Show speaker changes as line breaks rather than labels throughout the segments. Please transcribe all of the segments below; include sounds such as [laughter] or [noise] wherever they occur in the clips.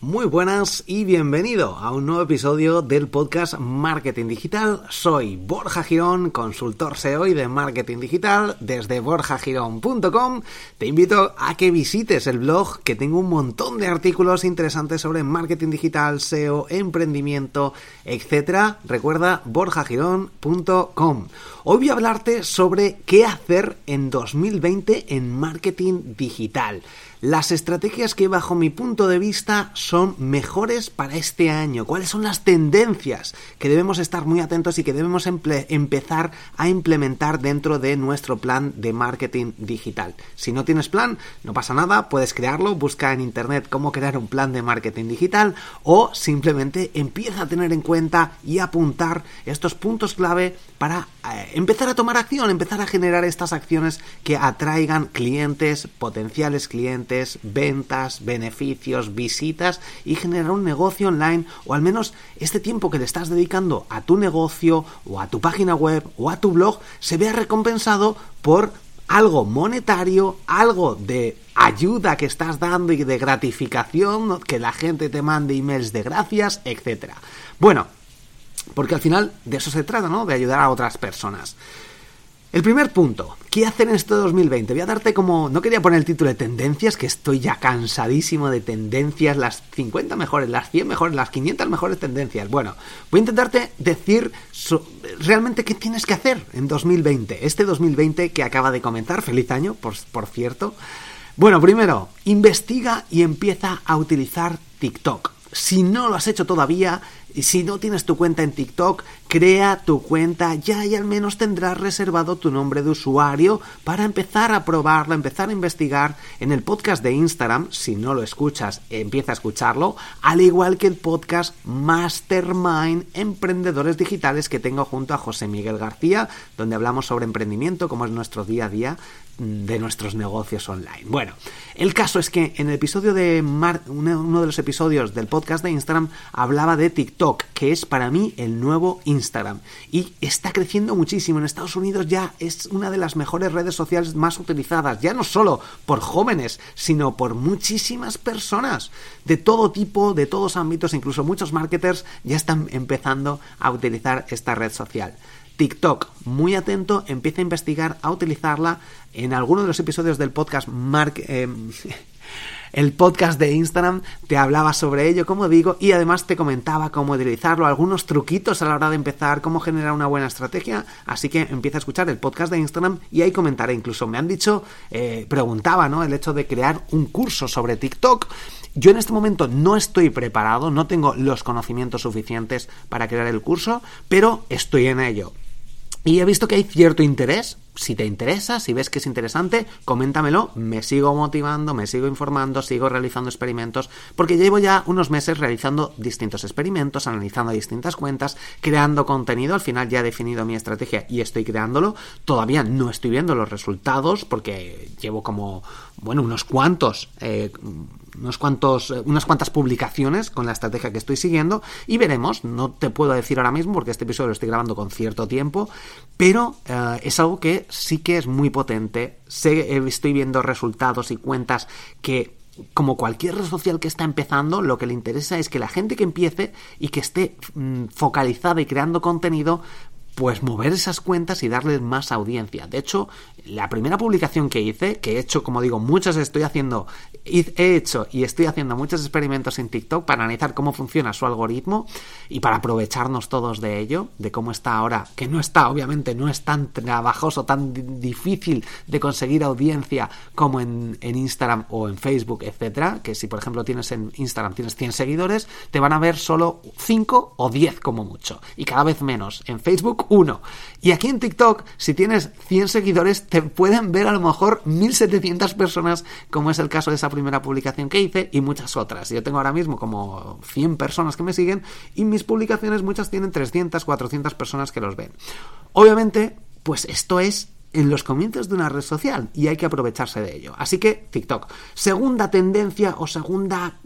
Muy buenas y bienvenido a un nuevo episodio del podcast Marketing Digital. Soy Borja Girón, consultor SEO y de marketing digital desde borjagirón.com. Te invito a que visites el blog que tengo un montón de artículos interesantes sobre marketing digital, SEO, emprendimiento, etc. Recuerda borjagirón.com. Hoy voy a hablarte sobre qué hacer en 2020 en marketing digital. Las estrategias que bajo mi punto de vista son mejores para este año. ¿Cuáles son las tendencias que debemos estar muy atentos y que debemos empezar a implementar dentro de nuestro plan de marketing digital? Si no tienes plan, no pasa nada, puedes crearlo, busca en internet cómo crear un plan de marketing digital o simplemente empieza a tener en cuenta y apuntar estos puntos clave para empezar a tomar acción, empezar a generar estas acciones que atraigan clientes, potenciales clientes, ventas, beneficios, visitas y generar un negocio online o al menos este tiempo que le estás dedicando a tu negocio o a tu página web o a tu blog se vea recompensado por algo monetario, algo de ayuda que estás dando y de gratificación, que la gente te mande emails de gracias, etc. Bueno, porque al final de eso se trata, ¿no? De ayudar a otras personas. El primer punto, ¿qué hacer en este 2020? Voy a darte como, no quería poner el título de tendencias, que estoy ya cansadísimo de tendencias, las 50 mejores, las 100 mejores, las 500 mejores tendencias. Bueno, voy a intentarte decir realmente qué tienes que hacer en 2020, este 2020 que acaba de comenzar, feliz año, por, por cierto. Bueno, primero, investiga y empieza a utilizar TikTok. Si no lo has hecho todavía, y si no tienes tu cuenta en TikTok, crea tu cuenta ya y al menos tendrás reservado tu nombre de usuario para empezar a probarlo, empezar a investigar en el podcast de Instagram. Si no lo escuchas, empieza a escucharlo, al igual que el podcast Mastermind Emprendedores Digitales que tengo junto a José Miguel García, donde hablamos sobre emprendimiento, como es nuestro día a día de nuestros negocios online. Bueno, el caso es que en el episodio de uno de los episodios del podcast de Instagram hablaba de TikTok, que es para mí el nuevo Instagram y está creciendo muchísimo. En Estados Unidos ya es una de las mejores redes sociales más utilizadas, ya no solo por jóvenes, sino por muchísimas personas de todo tipo, de todos ámbitos, incluso muchos marketers ya están empezando a utilizar esta red social. TikTok, muy atento, empieza a investigar, a utilizarla. En alguno de los episodios del podcast Mark, eh, [laughs] el podcast de Instagram te hablaba sobre ello, como digo, y además te comentaba cómo utilizarlo, algunos truquitos a la hora de empezar, cómo generar una buena estrategia. Así que empieza a escuchar el podcast de Instagram y ahí comentaré. Incluso me han dicho, eh, preguntaba, ¿no? El hecho de crear un curso sobre TikTok. Yo en este momento no estoy preparado, no tengo los conocimientos suficientes para crear el curso, pero estoy en ello. Y he visto que hay cierto interés. Si te interesa, si ves que es interesante, coméntamelo. Me sigo motivando, me sigo informando, sigo realizando experimentos, porque llevo ya unos meses realizando distintos experimentos, analizando distintas cuentas, creando contenido. Al final ya he definido mi estrategia y estoy creándolo. Todavía no estoy viendo los resultados porque llevo como, bueno, unos cuantos. Eh, unos cuantos, eh, unas cuantas publicaciones con la estrategia que estoy siguiendo y veremos, no te puedo decir ahora mismo porque este episodio lo estoy grabando con cierto tiempo, pero eh, es algo que sí que es muy potente, sé, estoy viendo resultados y cuentas que como cualquier red social que está empezando, lo que le interesa es que la gente que empiece y que esté mm, focalizada y creando contenido pues mover esas cuentas y darles más audiencia. De hecho, la primera publicación que hice, que he hecho, como digo, muchas estoy haciendo, he hecho y estoy haciendo muchos experimentos en TikTok para analizar cómo funciona su algoritmo y para aprovecharnos todos de ello, de cómo está ahora, que no está, obviamente, no es tan trabajoso, tan difícil de conseguir audiencia como en, en Instagram o en Facebook, etcétera, que si por ejemplo tienes en Instagram tienes 100 seguidores, te van a ver solo 5 o 10 como mucho, y cada vez menos. En Facebook, 1. Y aquí en TikTok, si tienes 100 seguidores, te pueden ver a lo mejor 1700 personas, como es el caso de esa primera publicación que hice, y muchas otras. Yo tengo ahora mismo como 100 personas que me siguen, y mis publicaciones muchas tienen 300, 400 personas que los ven. Obviamente, pues esto es en los comienzos de una red social y hay que aprovecharse de ello. Así que TikTok. Segunda tendencia o segunda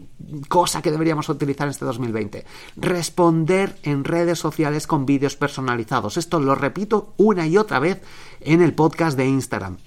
cosa que deberíamos utilizar en este 2020. Responder en redes sociales con vídeos personalizados. Esto lo repito una y otra vez en el podcast de Instagram.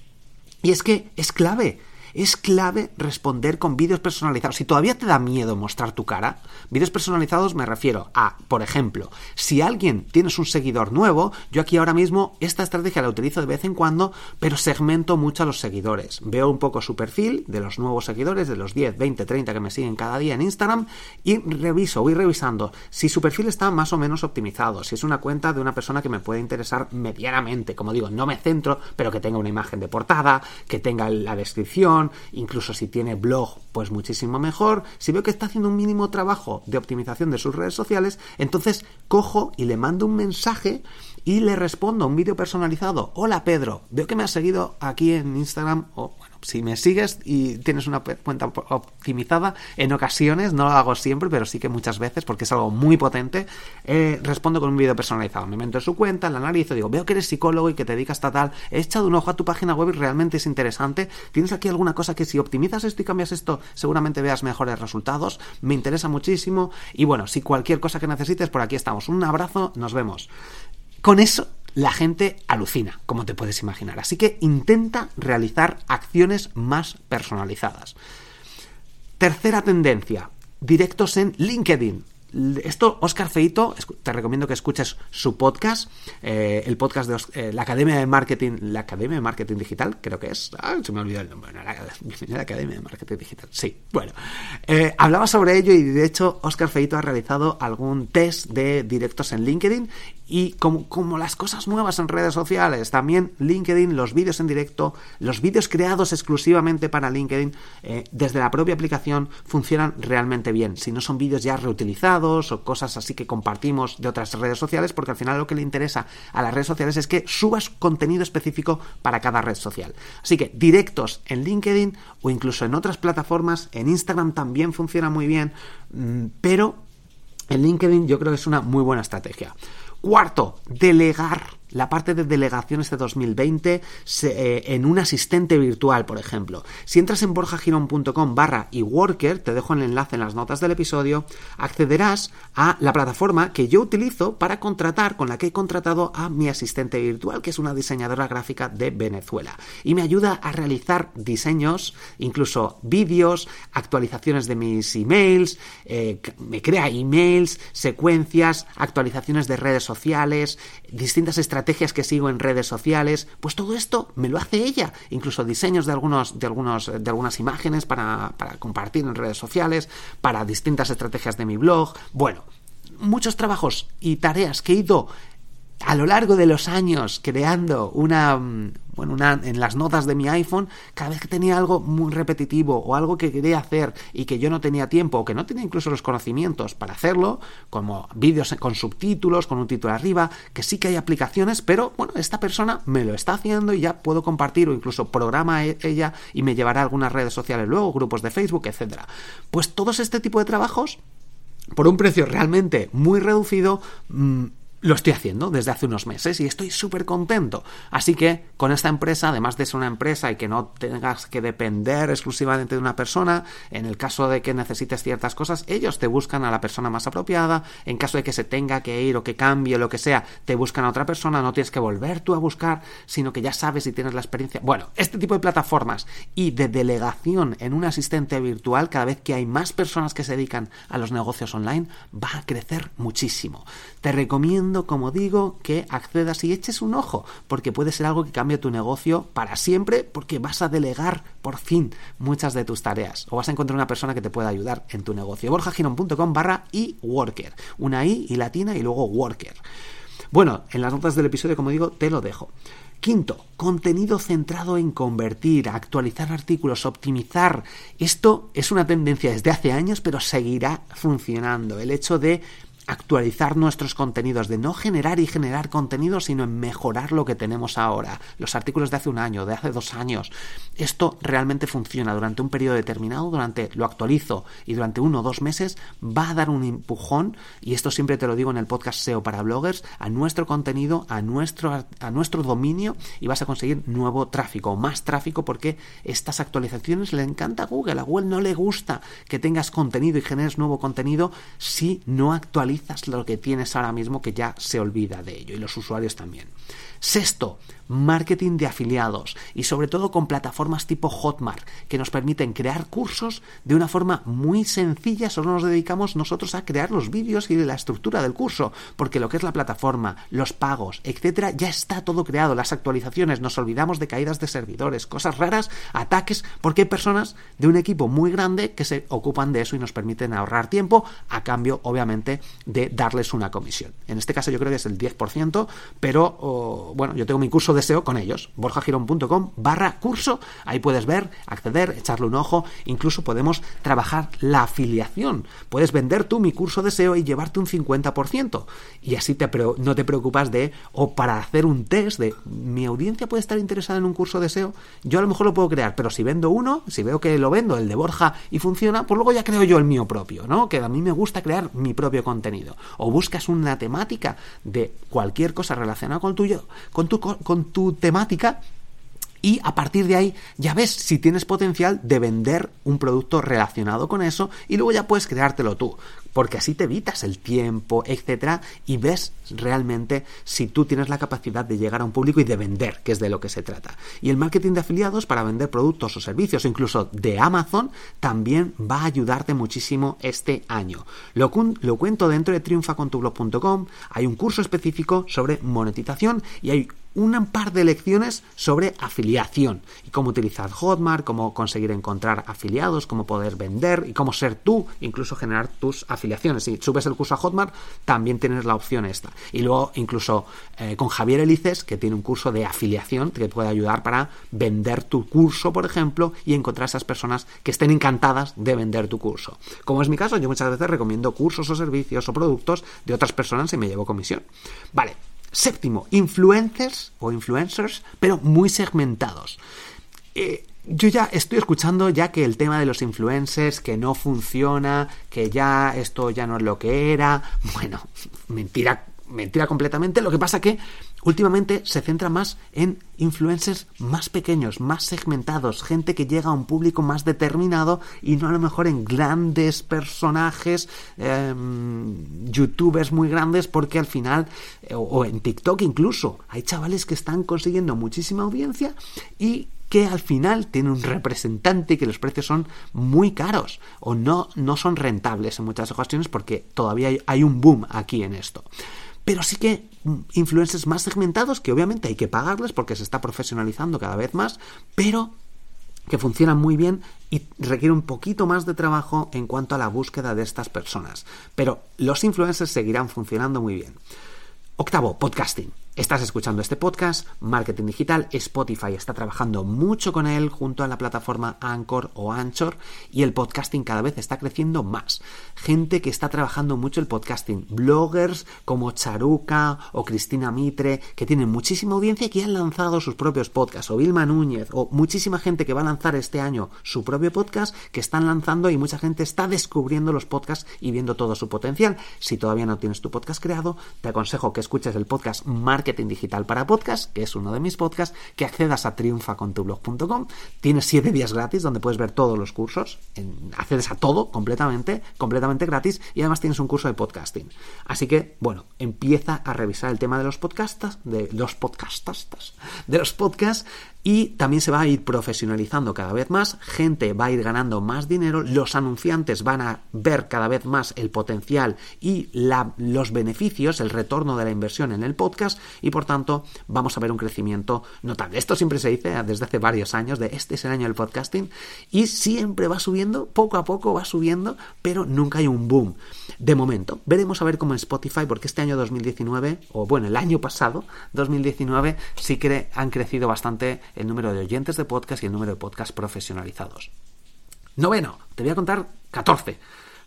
Y es que es clave es clave responder con vídeos personalizados. Si todavía te da miedo mostrar tu cara, vídeos personalizados me refiero a, por ejemplo, si alguien tienes un seguidor nuevo, yo aquí ahora mismo esta estrategia la utilizo de vez en cuando, pero segmento mucho a los seguidores. Veo un poco su perfil de los nuevos seguidores, de los 10, 20, 30 que me siguen cada día en Instagram y reviso, voy revisando si su perfil está más o menos optimizado, si es una cuenta de una persona que me puede interesar medianamente, como digo, no me centro, pero que tenga una imagen de portada, que tenga la descripción, incluso si tiene blog, pues muchísimo mejor. Si veo que está haciendo un mínimo trabajo de optimización de sus redes sociales, entonces cojo y le mando un mensaje y le respondo un vídeo personalizado. Hola Pedro, veo que me has seguido aquí en Instagram o si me sigues y tienes una cuenta optimizada, en ocasiones, no lo hago siempre, pero sí que muchas veces, porque es algo muy potente, eh, respondo con un vídeo personalizado. Me meto en su cuenta, la analizo, digo, veo que eres psicólogo y que te dedicas a tal, he echado un ojo a tu página web y realmente es interesante. ¿Tienes aquí alguna cosa que si optimizas esto y cambias esto, seguramente veas mejores resultados? Me interesa muchísimo. Y bueno, si cualquier cosa que necesites, por aquí estamos. Un abrazo, nos vemos. Con eso la gente alucina, como te puedes imaginar. Así que intenta realizar acciones más personalizadas. Tercera tendencia, directos en LinkedIn. Esto, Oscar Feito, te recomiendo que escuches su podcast, eh, el podcast de eh, la Academia de Marketing, la Academia de Marketing Digital, creo que es. Se me olvidó el nombre. la, Academia de Marketing Digital. Sí, bueno. Eh, hablaba sobre ello y de hecho, Oscar Feito ha realizado algún test de directos en LinkedIn y como, como, las cosas nuevas en redes sociales, también LinkedIn, los vídeos en directo, los vídeos creados exclusivamente para LinkedIn, desde la propia aplicación, funcionan realmente bien. Si no son vídeos ya reutilizados o cosas así que compartimos de otras redes sociales, porque al final lo que le interesa a las redes sociales es que subas contenido específico para cada red social. Así que directos en LinkedIn o incluso en otras plataformas, en Instagram también funciona muy bien, mm, pero en LinkedIn yo creo que es una muy buena estrategia. Cuarto, delegar la parte de delegaciones de 2020 eh, en un asistente virtual, por ejemplo. Si entras en borjagirón.com barra eWorker, te dejo el enlace en las notas del episodio, accederás a la plataforma que yo utilizo para contratar, con la que he contratado a mi asistente virtual, que es una diseñadora gráfica de Venezuela. Y me ayuda a realizar diseños, incluso vídeos, actualizaciones de mis emails, eh, me crea emails, secuencias, actualizaciones de redes sociales, distintas estrategias estrategias que sigo en redes sociales, pues todo esto me lo hace ella, incluso diseños de algunos, de algunos, de algunas imágenes para, para compartir en redes sociales, para distintas estrategias de mi blog. Bueno, muchos trabajos y tareas que he ido a lo largo de los años creando una, mm, bueno, una, en las notas de mi iPhone, cada vez que tenía algo muy repetitivo o algo que quería hacer y que yo no tenía tiempo o que no tenía incluso los conocimientos para hacerlo, como vídeos con subtítulos, con un título arriba, que sí que hay aplicaciones, pero bueno, esta persona me lo está haciendo y ya puedo compartir o incluso programa e, ella y me llevará a algunas redes sociales luego, grupos de Facebook, etcétera. Pues todos este tipo de trabajos por un precio realmente muy reducido, mm, lo estoy haciendo desde hace unos meses y estoy súper contento. Así que con esta empresa, además de ser una empresa y que no tengas que depender exclusivamente de una persona, en el caso de que necesites ciertas cosas, ellos te buscan a la persona más apropiada. En caso de que se tenga que ir o que cambie lo que sea, te buscan a otra persona. No tienes que volver tú a buscar, sino que ya sabes y tienes la experiencia. Bueno, este tipo de plataformas y de delegación en un asistente virtual, cada vez que hay más personas que se dedican a los negocios online, va a crecer muchísimo. Te recomiendo como digo, que accedas y eches un ojo, porque puede ser algo que cambie tu negocio para siempre, porque vas a delegar por fin muchas de tus tareas o vas a encontrar una persona que te pueda ayudar en tu negocio. borjagiron.com barra y worker, una i y latina y luego worker. Bueno, en las notas del episodio, como digo, te lo dejo. Quinto, contenido centrado en convertir, actualizar artículos, optimizar. Esto es una tendencia desde hace años, pero seguirá funcionando. El hecho de actualizar nuestros contenidos, de no generar y generar contenido, sino en mejorar lo que tenemos ahora. Los artículos de hace un año, de hace dos años. Esto realmente funciona durante un periodo determinado, durante lo actualizo y durante uno o dos meses va a dar un empujón, y esto siempre te lo digo en el podcast SEO para bloggers, a nuestro contenido, a nuestro, a nuestro dominio y vas a conseguir nuevo tráfico, más tráfico porque estas actualizaciones le encanta a Google. A Google no le gusta que tengas contenido y generes nuevo contenido si no actualizas lo que tienes ahora mismo que ya se olvida de ello y los usuarios también. Sexto, marketing de afiliados y sobre todo con plataformas tipo Hotmart que nos permiten crear cursos de una forma muy sencilla, solo nos dedicamos nosotros a crear los vídeos y la estructura del curso, porque lo que es la plataforma, los pagos, etcétera, ya está todo creado, las actualizaciones, nos olvidamos de caídas de servidores, cosas raras, ataques, porque hay personas de un equipo muy grande que se ocupan de eso y nos permiten ahorrar tiempo a cambio, obviamente, de darles una comisión. En este caso yo creo que es el 10%, pero oh, bueno, yo tengo mi curso de SEO con ellos, borjagirón.com barra curso, ahí puedes ver, acceder, echarle un ojo, incluso podemos trabajar la afiliación, puedes vender tú mi curso de SEO y llevarte un 50% y así te, no te preocupas de, o para hacer un test de, mi audiencia puede estar interesada en un curso de SEO, yo a lo mejor lo puedo crear, pero si vendo uno, si veo que lo vendo, el de Borja, y funciona, pues luego ya creo yo el mío propio, ¿no? Que a mí me gusta crear mi propio contenido. O buscas una temática de cualquier cosa relacionada con tuyo, con tu, con tu temática y a partir de ahí ya ves si tienes potencial de vender un producto relacionado con eso y luego ya puedes creártelo tú porque así te evitas el tiempo, etcétera, y ves realmente si tú tienes la capacidad de llegar a un público y de vender, que es de lo que se trata. Y el marketing de afiliados para vender productos o servicios, incluso de Amazon, también va a ayudarte muchísimo este año. Lo, lo cuento dentro de triunfacontublog.com, hay un curso específico sobre monetización y hay un par de lecciones sobre afiliación y cómo utilizar Hotmart, cómo conseguir encontrar afiliados, cómo poder vender y cómo ser tú, incluso generar tus afiliaciones. Si subes el curso a Hotmart, también tienes la opción esta. Y luego incluso eh, con Javier Elices, que tiene un curso de afiliación que puede ayudar para vender tu curso, por ejemplo, y encontrar esas personas que estén encantadas de vender tu curso. Como es mi caso, yo muchas veces recomiendo cursos o servicios o productos de otras personas y me llevo comisión. Vale, Séptimo, influencers o influencers, pero muy segmentados. Eh, yo ya estoy escuchando ya que el tema de los influencers, que no funciona, que ya esto ya no es lo que era. [laughs] Bueno, mentira mentira completamente. Lo que pasa que últimamente se centra más en influencers más pequeños, más segmentados, gente que llega a un público más determinado y no a lo mejor en grandes personajes, em, youtubers muy grandes, porque al final, eh, o en TikTok incluso, hay chavales que están consiguiendo muchísima audiencia y que al final tiene un representante y que los precios son muy caros o no, no son rentables en muchas ocasiones porque todavía hay, hay un boom aquí en esto pero sí que influencers más segmentados que obviamente hay que pagarles porque se está profesionalizando cada vez más, pero que funcionan muy bien y requiere un poquito más de trabajo en cuanto a la búsqueda de estas personas. Pero los influencers seguirán funcionando muy bien. Octavo, podcasting. Estás escuchando este podcast, Marketing Digital, Spotify está trabajando mucho con él junto a la plataforma Anchor o Anchor y el podcasting cada vez está creciendo más. Gente que está trabajando mucho el podcasting, bloggers como Charuca o Cristina Mitre, que tienen muchísima audiencia y que han lanzado sus propios podcasts, o Vilma Núñez, o muchísima gente que va a lanzar este año su propio podcast, que están lanzando y mucha gente está descubriendo los podcasts y viendo todo su potencial. Si todavía no tienes tu podcast creado, te aconsejo que escuches el podcast Marketing Digital para Podcast, que es uno de mis podcasts, que accedas a triunfacontublog.com. Tienes siete días gratis donde puedes ver todos los cursos, accedes a todo completamente, completamente gratis y además tienes un curso de podcasting. Así que, bueno, empieza a revisar el tema de los podcastas, de los podcastas, de los podcasts y también se va a ir profesionalizando cada vez más, gente va a ir ganando más dinero, los anunciantes van a ver cada vez más el potencial y los beneficios, el retorno de la inversión en el podcast y por tanto vamos a ver un crecimiento notable. Esto siempre se dice desde hace varios años de este es el año del podcasting y siempre va subiendo, poco a poco va subiendo, pero nunca hay un boom. De momento, veremos a ver cómo en Spotify, porque este año 2019, o bueno, el año pasado, 2019, sí que han crecido bastante el número de oyentes de podcast y el número de podcast profesionalizados. Noveno, te voy a contar 14.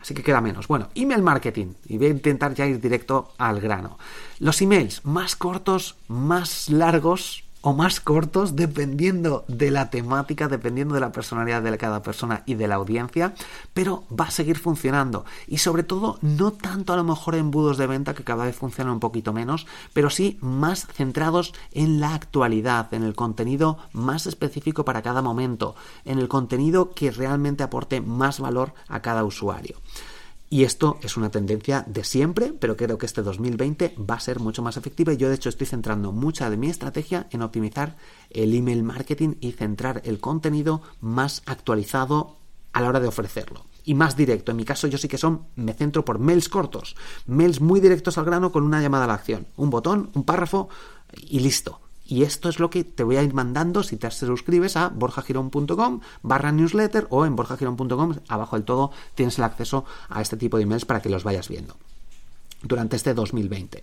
Así que queda menos. Bueno, email marketing. Y voy a intentar ya ir directo al grano. Los emails más cortos, más largos, o más cortos dependiendo de la temática, dependiendo de la personalidad de cada persona y de la audiencia, pero va a seguir funcionando y sobre todo no tanto a lo mejor embudos de venta que cada vez funcionan un poquito menos, pero sí más centrados en la actualidad, en el contenido más específico para cada momento, en el contenido que realmente aporte más valor a cada usuario. Y esto es una tendencia de siempre, pero creo que este 2020 va a ser mucho más efectiva yo de hecho estoy centrando mucha de mi estrategia en optimizar el email marketing y centrar el contenido más actualizado a la hora de ofrecerlo y más directo. En mi caso yo sí que son, me centro por mails cortos, mails muy directos al grano con una llamada a la acción, un botón, un párrafo y listo. Y esto es lo que te voy a ir mandando si te suscribes a borjagirón.com barra newsletter o en borjagirón.com abajo del todo tienes el acceso a este tipo de emails para que los vayas viendo durante este 2020.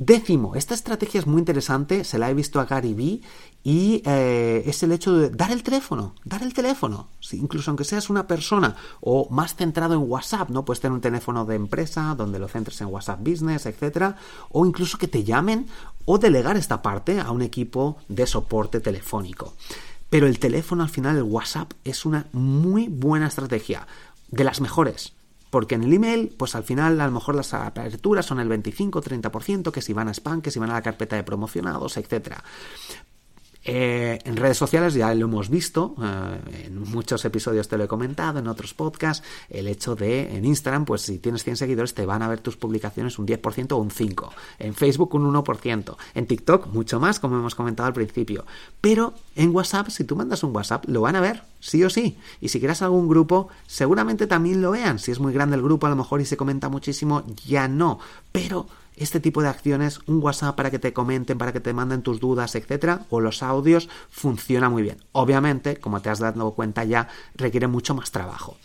Décimo, esta estrategia es muy interesante, se la he visto a Gary Vee y eh, es el hecho de dar el teléfono, dar el teléfono, incluso aunque seas una persona o más centrado en WhatsApp, ¿no? Puedes tener un teléfono de empresa donde lo centres en WhatsApp Business, etcétera, o incluso que te llamen o delegar esta parte a un equipo de soporte telefónico. Pero el teléfono al final, el WhatsApp, es una muy buena estrategia, de las mejores. Porque en el email, pues al final a lo mejor las aperturas son el 25-30%, que si van a spam, que si van a la carpeta de promocionados, etcétera. Eh, en redes sociales ya lo hemos visto, eh, en muchos episodios te lo he comentado, en otros podcasts, el hecho de en Instagram, pues si tienes 100 seguidores te van a ver tus publicaciones un 10% o un 5%, en Facebook un 1%, en TikTok mucho más, como hemos comentado al principio, pero en WhatsApp, si tú mandas un WhatsApp, lo van a ver, sí o sí, y si quieres algún grupo, seguramente también lo vean, si es muy grande el grupo a lo mejor y se comenta muchísimo, ya no, pero este tipo de acciones, un WhatsApp para que te comenten, para que te manden tus dudas, etcétera, o los audios, funciona muy bien. Obviamente, como te has dado cuenta ya, requiere mucho más trabajo.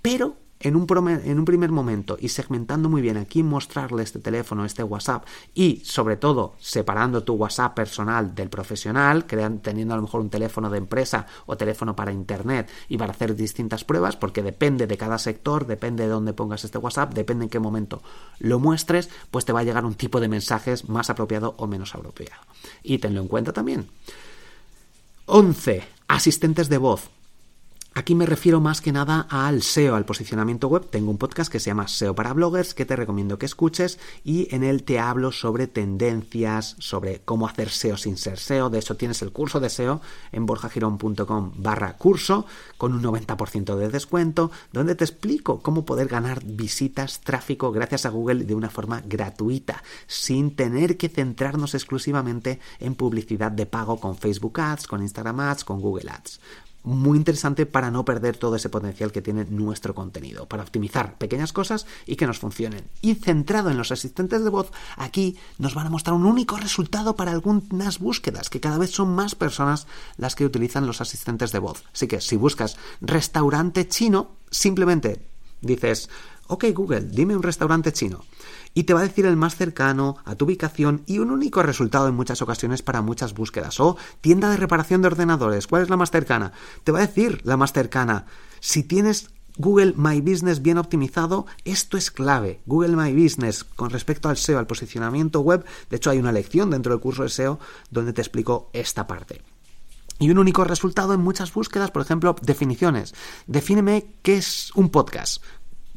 Pero en un, en un, primer momento y segmentando muy bien a quién mostrarle este teléfono, este WhatsApp y sobre todo separando tu WhatsApp personal del profesional, crean, teniendo a lo mejor un teléfono de empresa o teléfono para internet y para hacer distintas pruebas, porque depende de cada sector, depende de dónde pongas este WhatsApp, depende en qué momento lo muestres, pues te va a llegar un tipo de mensajes más apropiado o menos apropiado. Y tenlo en cuenta también. 11. Asistentes de voz. Aquí me refiero más que nada al SEO, al posicionamiento web. Tengo un podcast que se llama SEO para bloggers que te recomiendo que escuches y en él te hablo sobre tendencias, sobre cómo hacer SEO sin ser SEO. De hecho, tienes el curso de SEO en borjagirón.com barra curso con un 90% de descuento donde te explico cómo poder ganar visitas, tráfico gracias a Google de una forma gratuita sin tener que centrarnos exclusivamente en publicidad de pago con Facebook Ads, con Instagram Ads, con Google Ads muy interesante para no perder todo ese potencial que tiene nuestro contenido, para optimizar pequeñas cosas y que nos funcionen. Y centrado en los asistentes de voz, aquí nos van a mostrar un único resultado para algunas búsquedas, que cada vez son más personas las que utilizan los asistentes de voz. Así que si buscas restaurante chino, simplemente dices, ok Google, dime un restaurante chino y te va a decir el más cercano a tu ubicación y un único resultado en muchas ocasiones para muchas búsquedas. O tienda de reparación de ordenadores, ¿cuál es la más cercana? Te va a decir la más cercana. Si tienes Google My Business bien optimizado, esto es clave. Google My Business con respecto al SEO, al posicionamiento web, de hecho hay una lección dentro del curso de SEO donde te explico esta parte. Y un único resultado en muchas búsquedas, por ejemplo, definiciones. Defíneme qué es un podcast.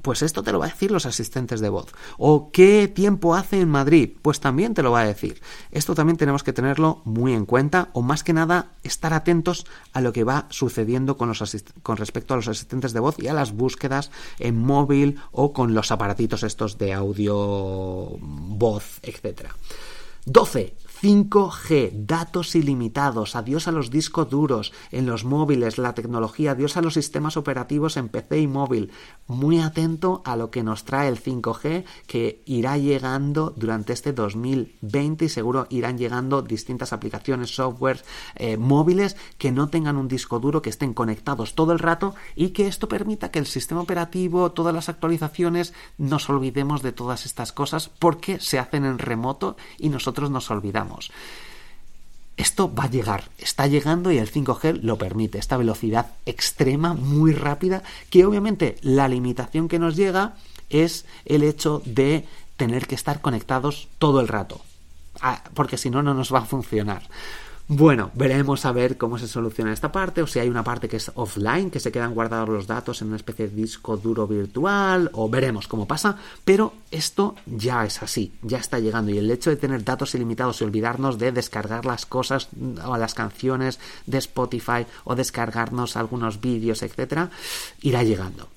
Pues esto te lo va a decir los asistentes de voz. ¿O qué tiempo hace en Madrid? Pues también te lo va a decir. Esto también tenemos que tenerlo muy en cuenta o más que nada estar atentos a lo que va sucediendo con, los con respecto a los asistentes de voz y a las búsquedas en móvil o con los aparatitos estos de audio, voz, etc. 12 5G, datos ilimitados, adiós a los discos duros en los móviles, la tecnología, adiós a los sistemas operativos en PC y móvil. Muy atento a lo que nos trae el 5G que irá llegando durante este 2020 y seguro irán llegando distintas aplicaciones, softwares, eh, móviles que no tengan un disco duro, que estén conectados todo el rato y que esto permita que el sistema operativo, todas las actualizaciones, nos olvidemos de todas estas cosas porque se hacen en remoto y nosotros nos olvidamos. Esto va a llegar, está llegando y el 5G lo permite, esta velocidad extrema, muy rápida, que obviamente la limitación que nos llega es el hecho de tener que estar conectados todo el rato, ah, porque si no, no nos va a funcionar. Bueno, veremos a ver cómo se soluciona esta parte, o si hay una parte que es offline, que se quedan guardados los datos en una especie de disco duro virtual, o veremos cómo pasa, pero esto ya es así, ya está llegando, y el hecho de tener datos ilimitados y olvidarnos de descargar las cosas o las canciones de Spotify o descargarnos algunos vídeos, etcétera, irá llegando.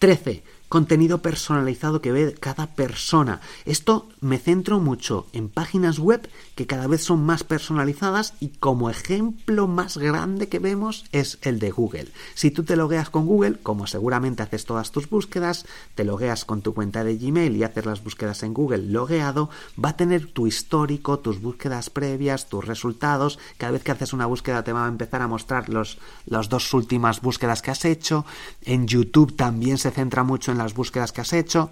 13 contenido personalizado que ve cada persona. Esto me centro mucho en páginas web que cada vez son más personalizadas y como ejemplo más grande que vemos es el de Google. Si tú te logueas con Google, como seguramente haces todas tus búsquedas, te logueas con tu cuenta de Gmail y haces las búsquedas en Google logueado, va a tener tu histórico, tus búsquedas previas, tus resultados. Cada vez que haces una búsqueda te va a empezar a mostrar los, las dos últimas búsquedas que has hecho. En YouTube también se centra mucho en las búsquedas que has hecho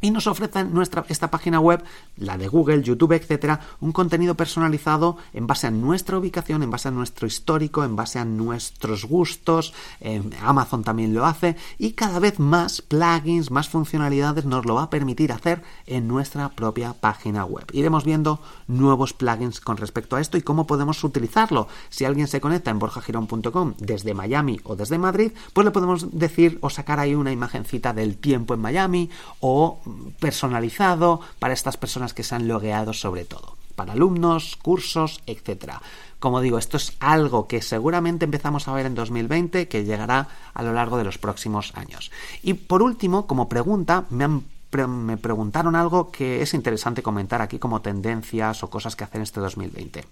y nos ofrecen nuestra, esta página web, la de Google, YouTube, etcétera, un contenido personalizado en base a nuestra ubicación, en base a nuestro histórico, en base a nuestros gustos. Amazon también lo hace y cada vez más plugins, más funcionalidades nos lo va a permitir hacer en nuestra propia página web. Iremos viendo nuevos plugins con respecto a esto y cómo podemos utilizarlo. Si alguien se conecta en borjagirón.com desde Miami o desde Madrid, pues le podemos decir o sacar ahí una imagencita del tiempo en Miami o personalizado para estas personas que se han logueado sobre todo, para alumnos, cursos, etcétera. Como digo, esto es algo que seguramente empezamos a ver en 2020 que llegará a lo largo de los próximos años. Y por último, como pregunta, me me preguntaron algo que es interesante comentar aquí como tendencias o cosas que hacer este 2020.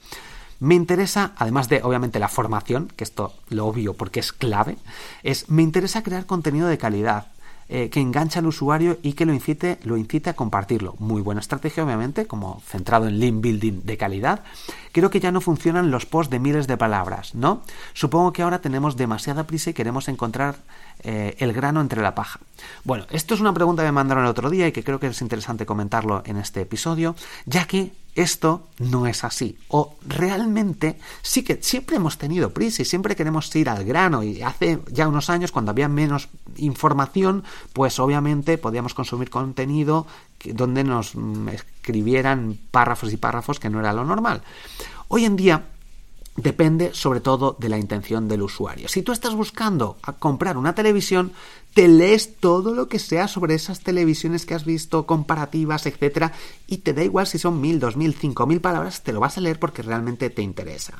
Me interesa, además de obviamente la formación, que esto lo obvio porque es clave, es me interesa crear contenido de calidad. Eh, que engancha al usuario y que lo incite, lo incite a compartirlo. Muy buena estrategia, obviamente, como centrado en link building de calidad. Creo que ya no funcionan los posts de miles de palabras, ¿no? Supongo que ahora tenemos demasiada prisa y queremos encontrar eh, el grano entre la paja. Bueno, esto es una pregunta que me mandaron el otro día y que creo que es interesante comentarlo en este episodio, ya que esto no es así. O realmente sí que siempre hemos tenido prisa y siempre queremos ir al grano. Y hace ya unos años, cuando había menos información, pues obviamente podíamos consumir contenido donde nos mm, escribieran párrafos y párrafos que no era lo normal. Hoy en día depende sobre todo de la intención del usuario. Si tú estás buscando comprar una televisión, te lees todo lo que sea sobre esas televisiones que has visto, comparativas, etcétera, y te da igual si son mil, dos mil, cinco mil palabras, te lo vas a leer porque realmente te interesa.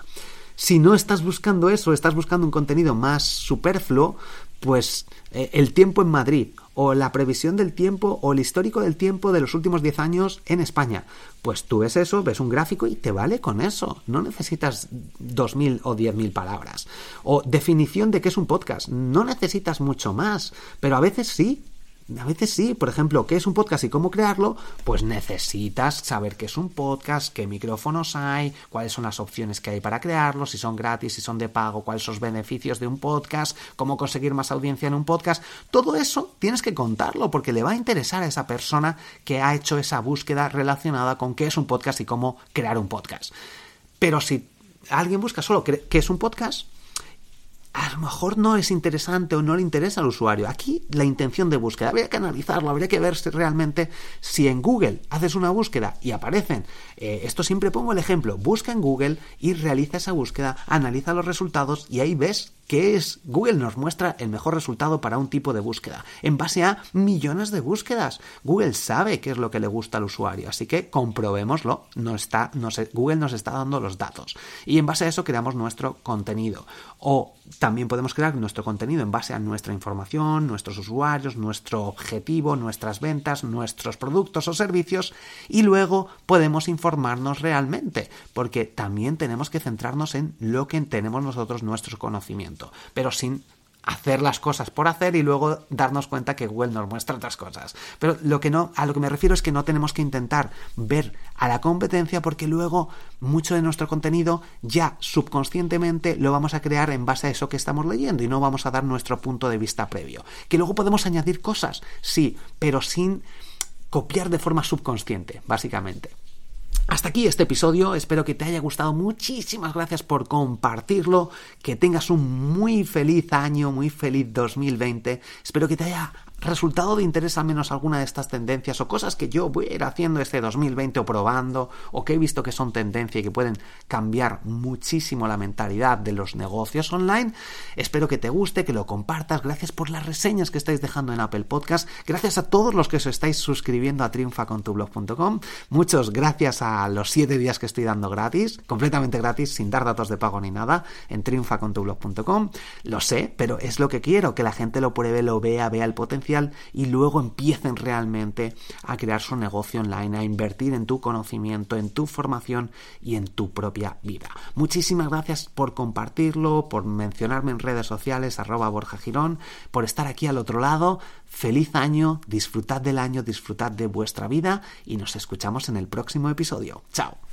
Si no estás buscando eso, estás buscando un contenido más superfluo, pues eh, el tiempo en Madrid o la previsión del tiempo o el histórico del tiempo de los últimos 10 años en España. Pues tú ves eso, ves un gráfico y te vale con eso. No necesitas 2.000 o 10.000 palabras. O definición de qué es un podcast. No necesitas mucho más. Pero a veces sí, a veces sí, por ejemplo, ¿qué es un podcast y cómo crearlo? Pues necesitas saber qué es un podcast, qué micrófonos hay, cuáles son las opciones que hay para crearlo, si son gratis, si son de pago, cuáles son los beneficios de un podcast, cómo conseguir más audiencia en un podcast. Todo eso tienes que contarlo porque le va a interesar a esa persona que ha hecho esa búsqueda relacionada con qué es un podcast y cómo crear un podcast. Pero si alguien busca solo qué es un podcast, a lo mejor no es interesante o no le interesa al usuario. Aquí la intención de búsqueda, habría que analizarlo, habría que ver si realmente si en Google haces una búsqueda y aparecen, eh, esto siempre pongo el ejemplo, busca en Google y realiza esa búsqueda, analiza los resultados y ahí ves ¿Qué es? Google nos muestra el mejor resultado para un tipo de búsqueda, en base a millones de búsquedas. Google sabe qué es lo que le gusta al usuario, así que comprobémoslo. No está, Google nos está dando los datos. Y en base a eso creamos nuestro contenido. O también podemos crear nuestro contenido en base a nuestra información, nuestros usuarios, nuestro objetivo, nuestras ventas, nuestros productos o servicios, y luego podemos informarnos realmente, porque también tenemos que centrarnos en lo que tenemos nosotros, nuestro conocimiento pero sin hacer las cosas por hacer y luego darnos cuenta que Google nos muestra otras cosas. Pero lo que no, a lo que me refiero es que no tenemos que intentar ver a la competencia porque luego mucho de nuestro contenido ya subconscientemente lo vamos a crear en base a eso que estamos leyendo y no vamos a dar nuestro punto de vista previo. Que luego podemos añadir cosas, sí, pero sin copiar de forma subconsciente, básicamente. Hasta aquí este episodio, espero que te haya gustado, muchísimas gracias por compartirlo, que tengas un muy feliz año, muy feliz 2020, espero que te haya resultado de interés al menos alguna de estas tendencias o cosas que yo voy a ir haciendo este 2020 o probando o que he visto que son tendencia y que pueden cambiar muchísimo la mentalidad de los negocios online. Espero que te guste, que lo compartas. Gracias por las reseñas que estáis dejando en Apple Podcast. Gracias a todos los que os estáis suscribiendo a triunfacontublog.com. Muchos gracias a los 7 días que estoy dando gratis, completamente gratis, sin dar datos de pago ni nada, en triunfacontublog.com. Lo sé, pero es lo que quiero, que la gente lo pruebe, lo vea, vea el potencial y luego empiecen realmente a crear su negocio online, a invertir en tu conocimiento, en tu formación y en tu propia vida. Muchísimas gracias por compartirlo, por mencionarme en redes sociales, arroba Borja Girón, por estar aquí al otro lado. Feliz año, disfrutad del año, disfrutad de vuestra vida y nos escuchamos en el próximo episodio. Chao.